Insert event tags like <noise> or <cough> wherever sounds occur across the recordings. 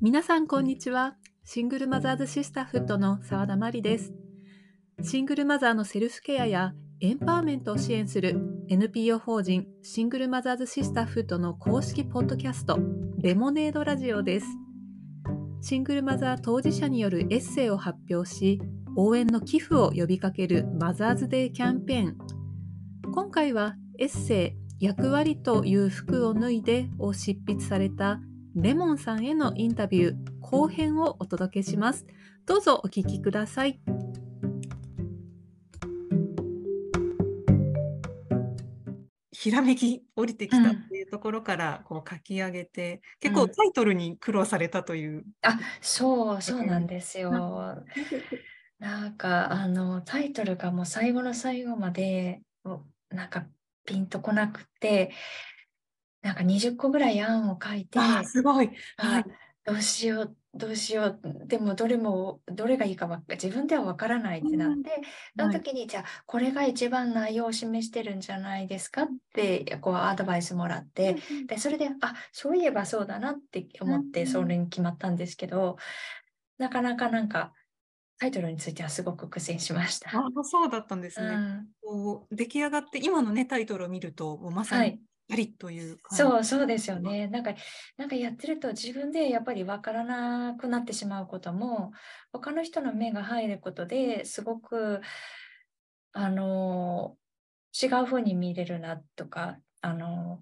皆さんこんにちは。シングルマザーズシスターフットの澤田真理です。シングルマザーのセルフケアやエンパワーメントを支援する NPO 法人シングルマザーズシスターフットの公式ポッドキャストレモネードラジオです。シングルマザー当事者によるエッセイを発表し、応援の寄付を呼びかけるマザーズデーキャンペーン。今回はエッセイ役割という服を脱いでを執筆されたレモンさんへのインタビュー後編をお届けします。どうぞお聞きください。ひらめき降りてきたっていうところからこう書き上げて、結構タイトルに苦労されたという。あ、そう、そうなんですよ。<laughs> なんかあのタイトルがもう最後の最後までなんかピンとこなくて、なんか20個ぐらい案を書いて、あ、すごい。はい。どうしよう、どうしよう、でもどれも、どれがいいかわ自分ではわからないってなって、その時に、じゃあ、これが一番内容を示してるんじゃないですかって、こう、アドバイスもらって、で、それで、あ、そういえばそうだなって思って、それに決まったんですけど、なかなかなんか、タイトルについてはすごく苦戦しました。あ、そうだったんですね。うんこう出来上がって、今のね、タイトルを見ると、もうまさにはい。ありという。そう、そうですよね。なんか、なんかやってると自分でやっぱり分からなくなってしまうことも、他の人の目が入ることですごく、あの、違う風に見れるなとか、あの、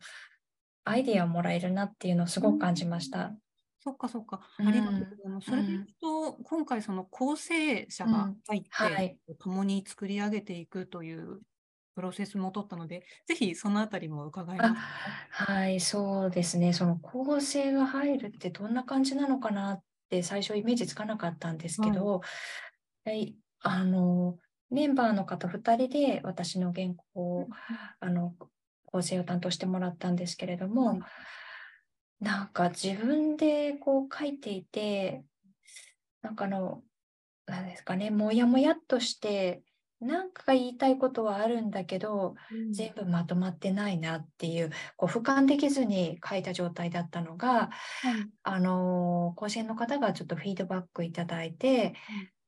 アイディアをもらえるなっていうのをすごく感じました。そっかそっか。うんありがとうございます。それでいくと、今回その構成者が入って、はい共に作り上げていくというプロセスも取ったので、ぜひそのあたりも伺いますか。はい、そうですね。その構成が入るってどんな感じなのかなって最初イメージつかなかったんですけど、はい、あの、メンバーの方2人で私の原稿を、あの、構成を担当してもらったんですけれども、はいなんか自分でこう書いていて、なんかあの、なんですかね、もやもやっとして、なんか言いたいことはあるんだけど、うん。全部まとまってないなっていう、こう俯瞰できずに書いた状態だったのが、はい。あのー、甲子園の方がちょっとフィードバックいただいて、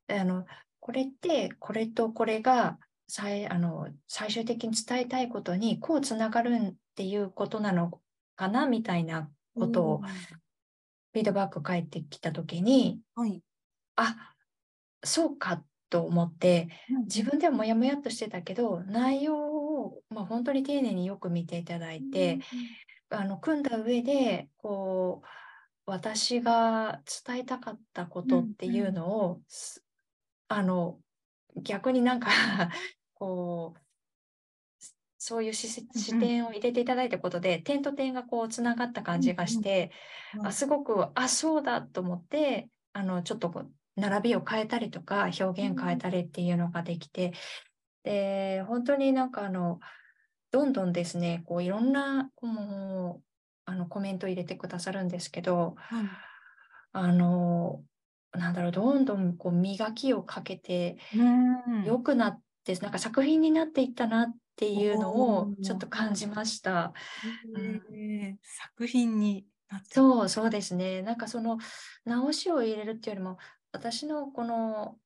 あの、これって、これとこれが、最あの最終的に伝えたいことにこうつながるっていうことなのかなみたいなことをフィードバック返ってきたときに、はい。あそうかと思って、自分ではもやもやっとしてたけど、内容を、まあ、本当に丁寧によく見ていただいて、あの組んだ上でこう私が伝えたかったことっていうのを、すあの逆になんか <laughs> こうそういう視点を入れていただいたことで、点と点がこうつながった感じがして、うん。うん。あすごくあそうだと思ってあのちょっとこう並びを変えたりとか表現変えたりっていうのができて、で本当になんかあのどんどんですねこういろんなもうあのコメント入れてくださるんですけどはい。あのなんだろうどんどんこう磨きをかけてうん。良くなってなんか作品になっていったなっていうのおをー。ちょっと感じました。えー。作品にそうそうですね。なんかその直しを入れるっていうよりも私のこの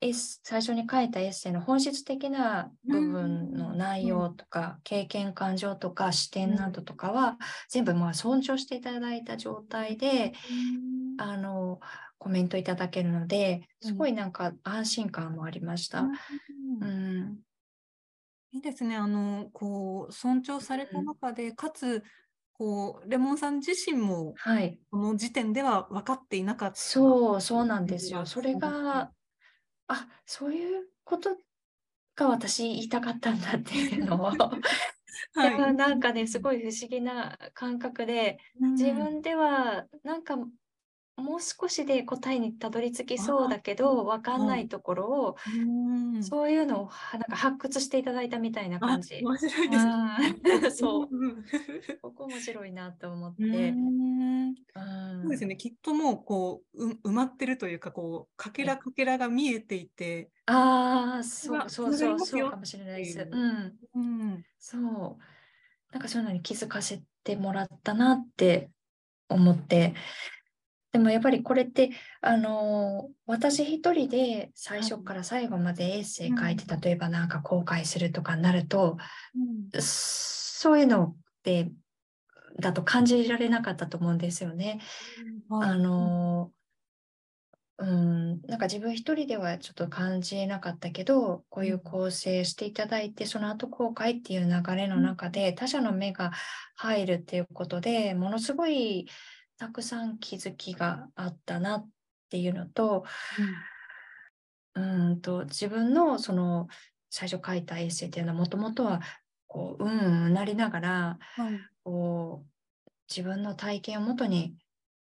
エッセ最初に書いたエッセイの本質的な部分の内容とか、経験感情とか視点などとかは、全部まあ尊重していただいた状態であのコメントいただけるのですごいなんか安心感もありました。うん。うん、いいですね。あの、こう、尊重された中で、かつ、こう、レモンさん自身も、はい。この時点では分かっていなかった。そう、そうなんですよ。うんそれが、あ、そういうことが私言いたかったんだっていうのを、<laughs> はいやなんかね、すごい不思議な感覚で、自分ではなんかもう少しで答えにたどり着きそうだけど、わかんないところを、うんそういうのをはなんか発掘していただいたみたいな感じ。あ面白いですね。うん <laughs> そう。うん。ここ面白いなと思っうて。そうですね。きっともう、こう、う埋まってるというか、こう、かけらかけらが見えていて、ああ、そがうそうそう、そうかもしれないです。うん。うん。そう。なんかそういうのに気づかせてもらったなって思って。ででもやっぱりこれってあの私一人で最初から最後までエッセイ書いて、例えばなんか後悔するとかになると、うん。そういうのってだと感じられなかったと思うんですよね。はい。あのうん、なんか自分一人ではちょっと感じなかったけど、こういう構成していただいて、その後後悔っていう流れの中で他者の目が入るっていうことでものすごいたくさん気づきがあったなっていうのと、うん。と自分のその最初書いたエッセイっていうのはもともとはこううんうんなりながらはい。こう自分の体験をもとに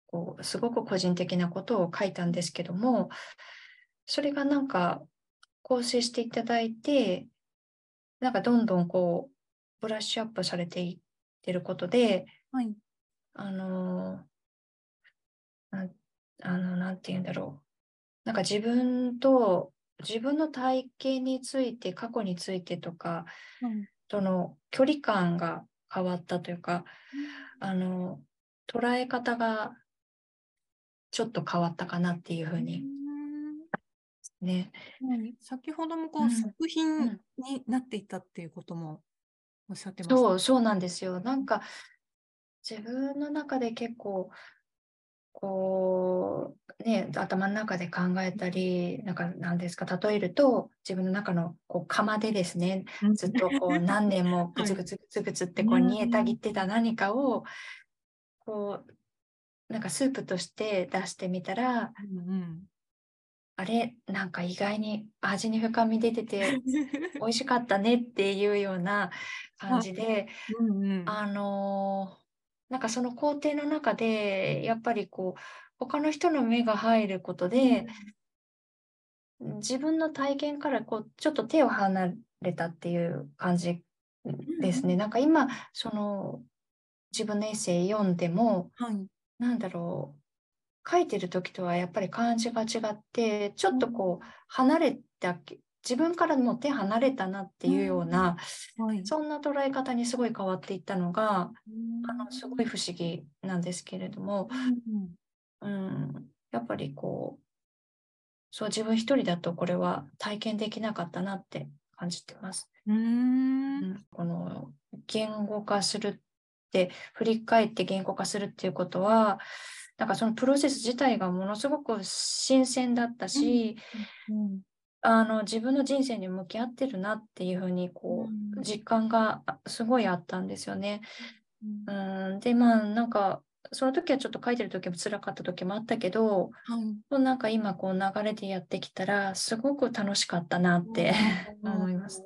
こうすごく個人的なことを書いたんですけどもそれがなんか構成していただいてなんかどんどんこうブラッシュアップされていってることではい。あのあのなんて言うんだろう。なんか自分と自分の体験について過去についてとかはいとの距離感が変わったというかあの捉え方がちょっと変わったかなっていうふうに。ね。はい先ほどもこううん。作う品ん。になっていたっていうこともおっしゃってました。そうそうなんですよ。なんか自分の中で結構こうね頭の中で考えたりなんかなんですか例えると自分の中のこう釜でですねうん。ずっとこう <laughs> 何年もぐつぐつぐつぐつってこううん煮えたぎってた何かをこうなんかスープとして出してみたらうんうん。あれなんか意外に味に深み出てて <laughs> 美味しかったねっていうような感じでうんうん。あのーなんかその工程の中でやっぱりこう他の人の目が入ることで自分の体験からこうちょっと手を離れたっていう感じですね。うんなんか今その自分のエッセイ読んでもはい。なんだろう書いてる時とはやっぱり感じが違ってちょっとこう離れた自分からも手離れたなっていうような、はい。そんな捉え方にすごい変わっていったのがうん。あのすごい不思議なんですけれども、うんうん、やっぱりこうそう自分一人だとこれは体験できなかったなって感じてます。うん。ううん。ん、この言語化するって振り返って言語化するっていうことはなんかそのプロセス自体がものすごく新鮮だったし、うんあの自分の人生に向き合ってるなっていうふうにこううん。実感があすごいあったんですよね。うん。うん、でまあなんかその時はちょっと書いてる時も辛かった時もあったけどはい。もうなんか今こう流れでやってきたらすごく楽しかったなって思います。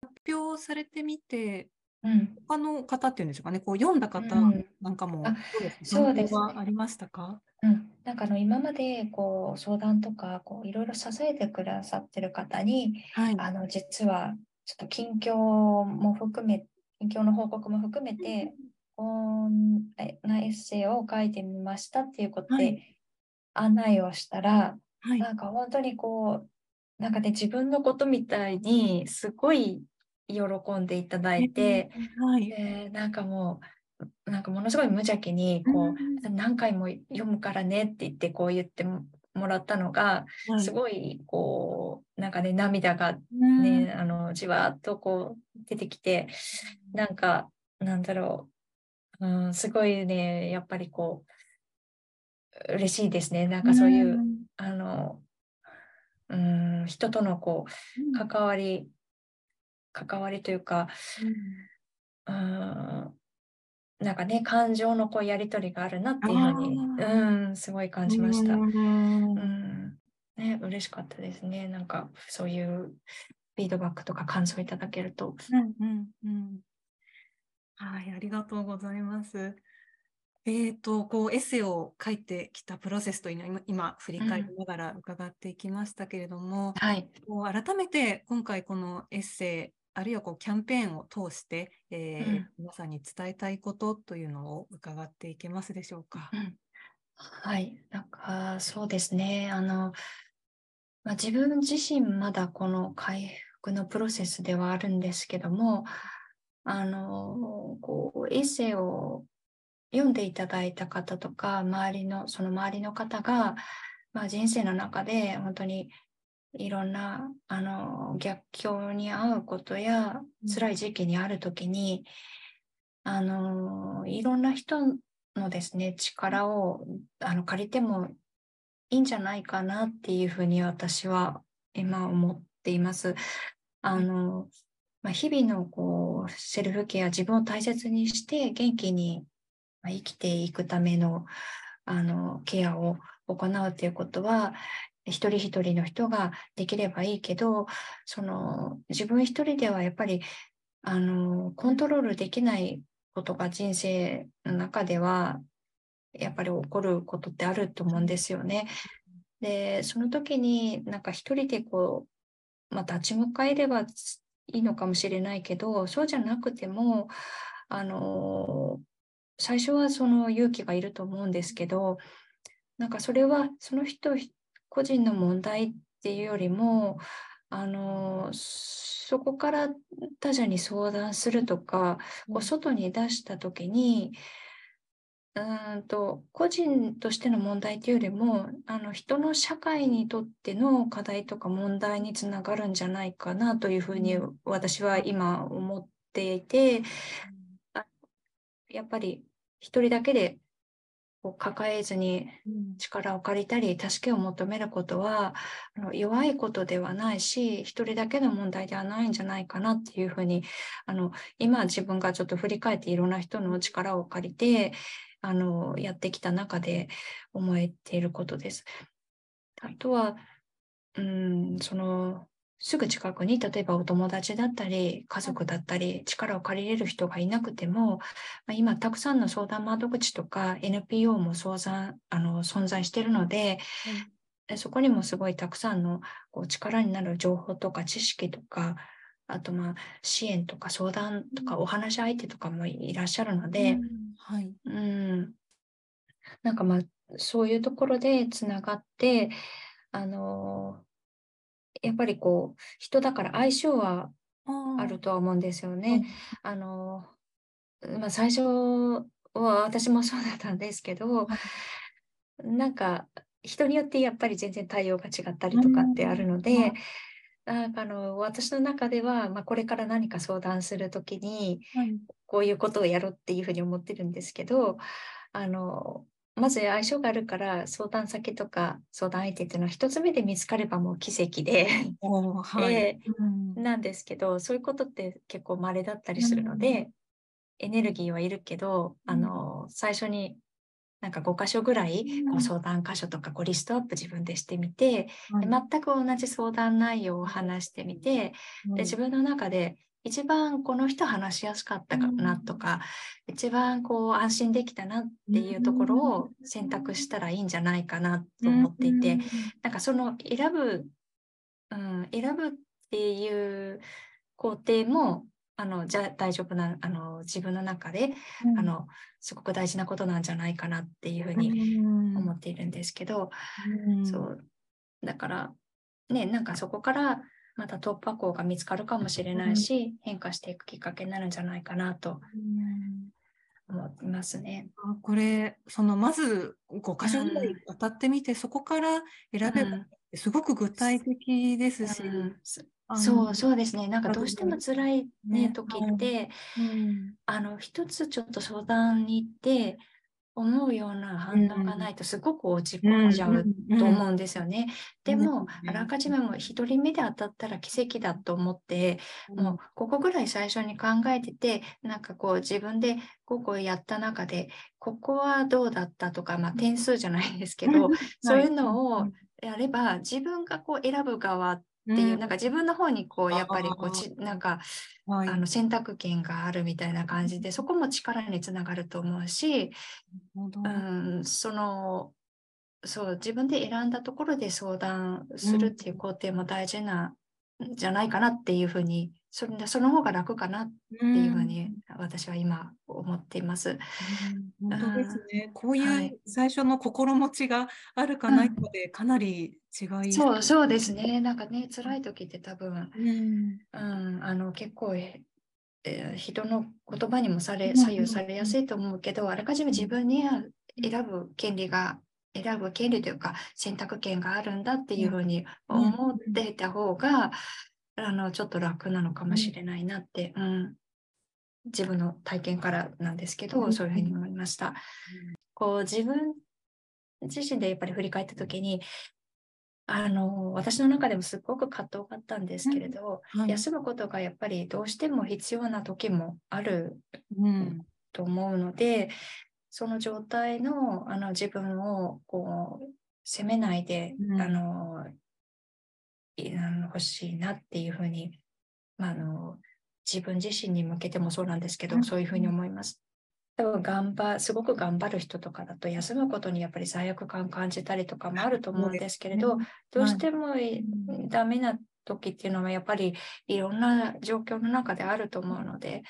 発表されてみてうん、他の方っていうんでしょうかね。こう読んだ方うん。なんかもうですかそうですね。ありましたか？うん、なんかあの今までこう相談とかこういろいろ支えてくださってる方にはい。あの実はちょっと近況も含め近況の報告も含めてこんなエッセイを書いてみましたっていうことではい。案内をしたら、はい。なんか本当にこうなんかね自分のことみたいにすごい喜んでいただいて、はい。でなんかもうなんかものすごい無邪気にこう、うん。何回も読むからねって言ってこう言ってももらったのが、はい。すごいこうなんかね涙がうん。ね、あのじわーっとこう出てきてなんかなんだろう、うん、すごいねやっぱりこう嬉しいですね。なんかそういう、ん。あのうん人とのこう関わり関わりというかうんなんかね感情のこうやり取りがあるなっていうふうにうんすごい感じました。うんうんね、嬉しかったですね。なんかそういうフィードバックとか感想いただけると。うんうんうんはい、ありがとうございます。えっと、こうエッセイを書いてきたプロセスというのを今今振り返りながら伺っていきましたけれども、はい。こう改めて今回このエッセイあるいはこうキャンペーンを通して、えーうん皆さんに伝えたいことというのを伺っていけますでしょうか？う。んはい。なんかそうですね。あの、まあ、自分自身まだこの回復のプロセスではあるんですけども、あの、こう、エッセイを読んでいただいた方とか、周りの、その周りの方が、まあ、人生の中で本当にいろんなあの逆境に遭うことや辛い時期にある時に、あのいろんな人のですね力をあの借りてもいいんじゃないかなっていうふうに私は今思っています。あのまあ、日々のこうセルフケア自分を大切にして元気に生きていくためのあのケアを行うということは一人一人の人ができればいいけどその自分一人ではやっぱりあのコントロールできないことが人生の中ではやっぱり起こることってあると思うんですよね。でその時になんか一人でこう、まあ、立ち向かえればいいのかもしれないけどそうじゃなくてもあの最初はその勇気がいると思うんですけどなんかそれはその人個人の問題っていうよりもあのそこから他者に相談するとか、こう外に出した時にうんと個人としての問題というよりもあの人の社会にとっての課題とか問題につながるんじゃないかなというふうに私は今思っていて、やっぱり一人だけでこう抱えずに力を借りたり助けを求めることはあの弱いことではないし一人だけの問題ではないんじゃないかなっていうふうにあの今自分がちょっと振り返っていろんな人の力を借りてあのやってきた中で思えていることです。あとはうんそのすぐ近くに例えばお友達だったり家族だったり力を借りれる人がいなくても、まあ、今たくさんの相談窓口とか NPO も相談あの存在しているので、うん、そこにもすごいたくさんのこう力になる情報とか知識とかあとまあ支援とか相談とかお話し相手とかもいらっしゃるので、うん、はい、うん。なんかまあそういうところでつながってあのやっぱりこう人だから相性はあるとは思うんですよね。あのまあ、最初は私もそうだったんですけど、なんか人によってやっぱり全然対応が違ったりとかってあるので、なんかあの私の中では、まあ、これから何か相談する時に、こういうことをやろうっていうふうに思ってるんですけどあのまず相性があるから相談先とか相談相手っていうのは一つ目で見つかればもう奇跡で。はい。えー、なんですけどそういうことって結構稀だったりするので、うん、エネルギーはいるけど、あの最初になんか5箇所ぐらいこう相談箇所とかこうリストアップ自分でしてみて、うん、全く同じ相談内容を話してみて、で自分の中で一番この人話しやすかったかなとか、うん、一番こう安心できたなっていうところを選択したらいいんじゃないかなと思っていて、うん、なんかその選ぶ、うん、選ぶっていう工程もあのじゃ大丈夫なあの自分の中で、うん、あのすごく大事なことなんじゃないかなっていうふうに思っているんですけど、そう。だからねなんかそこからまた突破口が見つかるかもしれないし、うん、変化していくきっかけになるんじゃないかなと思いますね。あこれそのまず5箇所ぐらい当たってみて、うん、そこから選べば、すごく具体的ですし。そうそうですね。なんかどうしても辛いね、ね時って、あの一つちょっと相談に行って思うような反応がないとすごく落ち込んじゃうと思うんですよね。でも、あらかじめも1人目で当たったら奇跡だと思って、もうここぐらい最初に考えてて、なんかこう自分でここやった中で、ここはどうだったとか、まあ点数じゃないんですけど、そうい。うのをやれば自分がこう選ぶ側っていう、うん、なんか自分の方にこうやっぱりこうちなんか、はい、あの選択権があるみたいな感じでそこも力につながると思うし、うん、そのそう自分で選んだところで相談するっていう工程も大事なんじゃないかなっていうふうにそれその方が楽かなっていうふうに私は今思っています。うん、本当ですね。こういう最初の心持ちがあるかないかでかなり違い、うん、そうそうですね。なんかね辛い時って多分、うん、うん、あの結構えー人の言葉にもされ左右されやすいと思うけど、あらかじめ自分には選ぶ権利が、選ぶ権利というか選択権があるんだっていうふうに思っていた方が、あのちょっと楽なのかもしれないなって、うん、自分の体験からなんですけど、うん。そういうふうに思いました。こう自分自身でやっぱり振り返った時にあの私の中でもすごく葛藤があったんですけれど、はい。休むことがやっぱりどうしても必要な時もあるうん。と思うのでその状態のあの自分をこう責めないで、うん。あの欲しいなっていうふうに、まあ、あの自分自身に向けてもそうなんですけど、うん。そういうふうに思います。多分頑張すごく頑張る人とかだと休むことにやっぱり罪悪感感じたりとかもあると思うんですけれど、どうしてもダメな時っていうのはやっぱりいろんな状況の中であると思うので、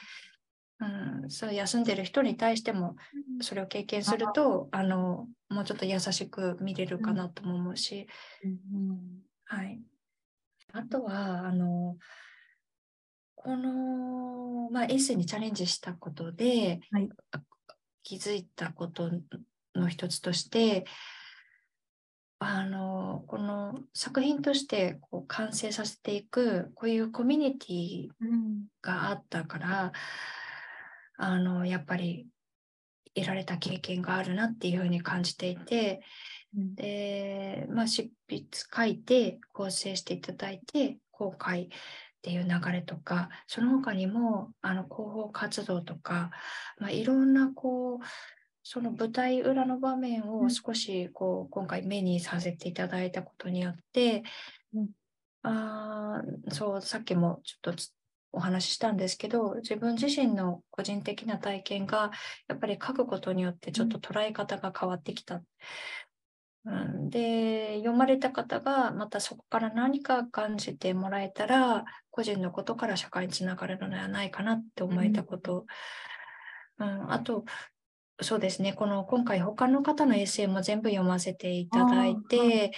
うん、そう休んでる人に対してもそれを経験するとあのもうちょっと優しく見れるかなとも思うし、うん。はい、あとはあのこの、まあ、エッセイにチャレンジしたことで、はい。気づいたことの一つとしてあのこの作品としてこう完成させていくこういうコミュニティうん。があったからあのやっぱり得られた経験があるなっていうふうに感じていてうんで、まあ、執筆書いて構成していただいて公開っていう流れとかその他にもあの広報活動とか、まあ、いろんなこうその舞台裏の場面をうん。少しこう今回目にさせていただいたことによって、うん。あーそうさっきもちょっとつお話ししたんですけど自分自身の個人的な体験がやっぱり書くことによってちょっと捉え方が変わってきた。うん、で読まれた方がまたそこから何か感じてもらえたら個人のことから社会につながるのではないかなって思えたこと、うん、あとそうですね。この今回他の方のエッセイも全部読ませていただいて、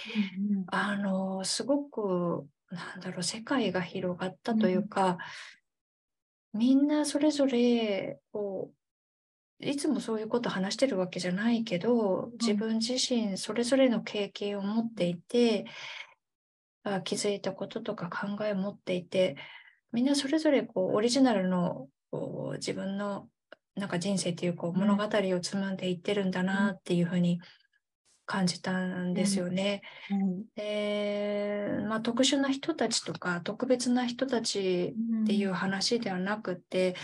あの、すごく、なんだろう、世界が広がったというか、みんなそれぞれ、こう、いつもそういうこと話してるわけじゃないけど、自分自身それぞれの経験を持っていて、あ気づいたこととか考えを持っていて、みんなそれぞれこうオリジナルのこう自分のなんか人生というこううん。物語を紡んでいってるんだなっていうふうに感じたんですよね。うん。で、まあ、特殊な人たちとか特別な人たちっていう話ではなくて、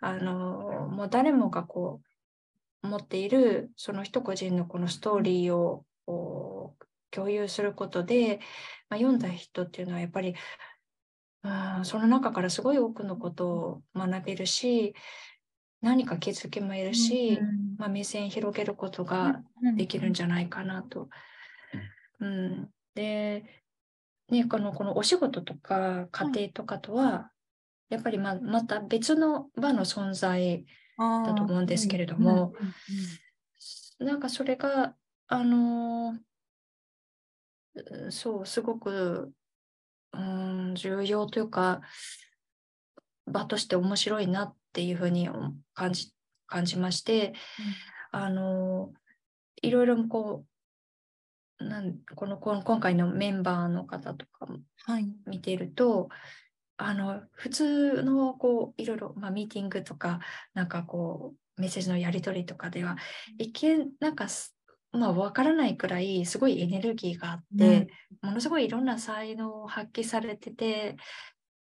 あのもう誰もがこう持っているその人個人のこのストーリーを共有することで、まあ、読んだ人っていうのはやっぱりあーその中からすごい多くのことを学べるし何か気づきも得るし、うんまあ、目線広げることができるんじゃないかなと。うん、で、ね、このこのお仕事とか家庭とかとは、やっぱりままた別の場の存在だと思うんですけれども、なんかそれが、あのーそう、すごく、うん、重要というか、場として面白いなっていうふうに感じ感じまして、あのいろいろこうなんこのこの今回のメンバーの方とかもはい。見ているとあの普通のこういろいろ、まあ、ミーティングとかなんかこうメッセージのやり取りとかでは一見なんかすまあ分からないくらいすごいエネルギーがあって、ものすごいいろんな才能を発揮されてて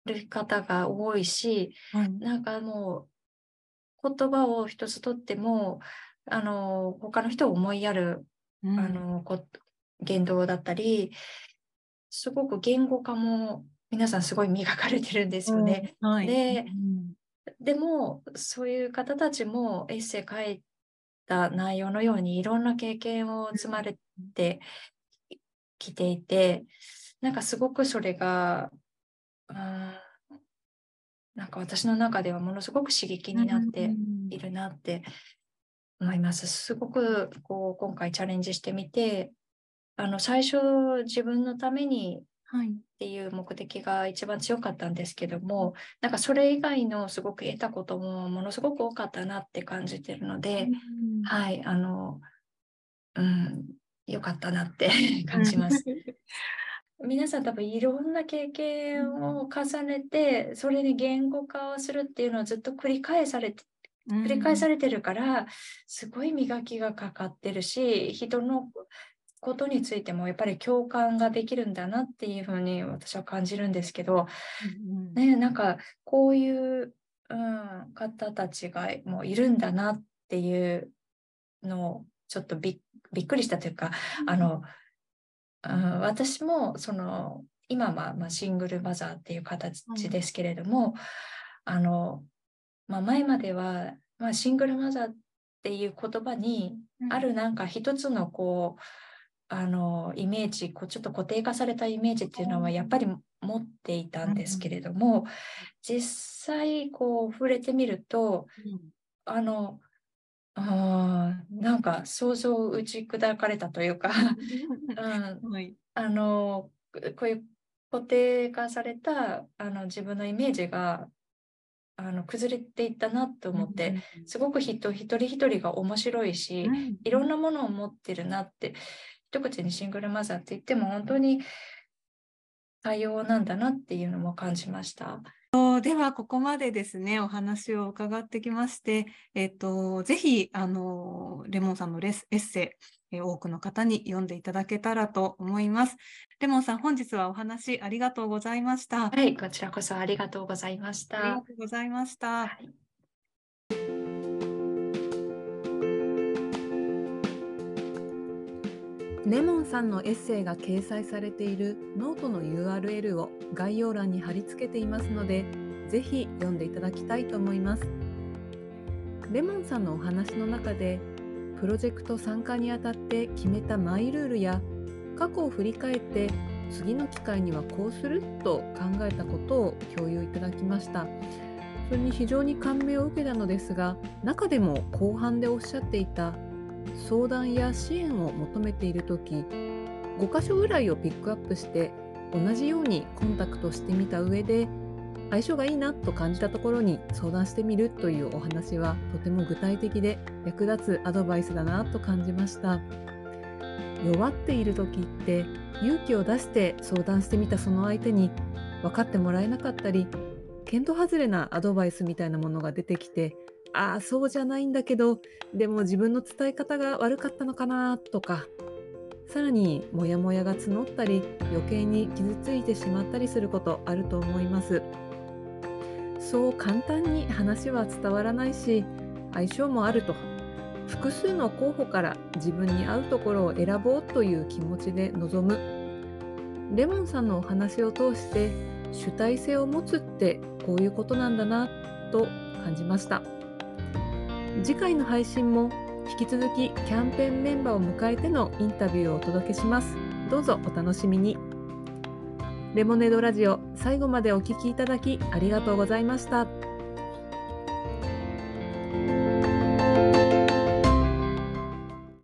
る方が多いし、はい。なんかもう言葉を一つとってもあの他の人を思いやる、うん。あのこ言動だったりすごく言語化も皆さんすごい磨かれてるんですよね。うん。はい。でうん。でもそういう方たちもエッセイ書いた内容のようにいろんな経験を積まれてきていてなんかすごくそれがうんなんか私の中ではものすごく刺激になっているなって思います。すごくこう今回チャレンジしてみてあの最初自分のためにっていう目的が一番強かったんですけども、なんかそれ以外のすごく得たこともものすごく多かったなって感じてるので、うんはい、あの、うん、良かったなって <laughs> 感じます。<laughs> <laughs> 皆さん多分いろんな経験を重ねて、それで言語化をするっていうのをずっと繰り返されて、繰り返されてるから、すごい磨きがかかってるし、人のことについてもやっぱり共感ができるんだなっていうふうに私は感じるんですけど、うんね、なんかこういう、うん、方たちがもういるんだなっていうのをちょっとびっびっくりしたというか、あの、うん、私もその今はまあシングルマザーっていう形ですけれども、あの、まあ、前までは、まあ、シングルマザーっていう言葉にあるなんか一つのこうあのイメージこうちょっと固定化されたイメージっていうのはやっぱり持っていたんですけれども、実際こう触れてみるとあのあーなんか想像を打ち砕かれたというか、<laughs> うん、はい。あのこういう固定化されたあの自分のイメージがあの崩れていったなと思って、すごく人一人一人が面白いし、うん。いろんなものを持ってるなって一口にシングルマザーって言っても本当に多様なんだなっていうのも感じました。とではここまでですねお話を伺ってきまして、えっとぜひあのレモンさんのレスエッセイえー多くの方に読んでいただけたらと思います。レモンさん本日はお話ありがとうございました。はい、こちらこそありがとうございましありがた。とうございました。はいレモンさんのエッセイが掲載されているノートの URL を概要欄に貼り付けていますので、ぜひ読んでいただきたいと思います。レモンさんのお話の中で、プロジェクト参加にあたって決めたマイルールや、過去を振り返って次の機会にはこうすると考えたことを共有いただきました。それに非常に感銘を受けたのですが、中でも後半でおっしゃっていた相談や支援を求めているとき、5箇所ぐらいをピックアップして、同じようにコンタクトしてみた上で、相性がいいなと感じたところに相談してみるというお話はとても具体的で役立つアドバイスだなと感じました。弱っている時って勇気を出して相談してみたその相手に分かってもらえなかったり、見当外れなアドバイスみたいなものが出てきて、ああ、そうじゃないんだけど、でも自分の伝え方が悪かったのかなとか、さらにモヤモヤが募ったり、余計に傷ついてしまったりすることあると思います。そう簡単に話は伝わらないし、相性もあると。複数の候補から自分に合うところを選ぼうという気持ちで臨む。レモンさんのお話を通して主体性を持つってこういうことなんだなと感じました。次回の配信も引き続きキャンペーンメンバーを迎えてのインタビューをお届けします。どうぞお楽しみに。レモネードラジオ最後までお聞きいただきありがとうございました。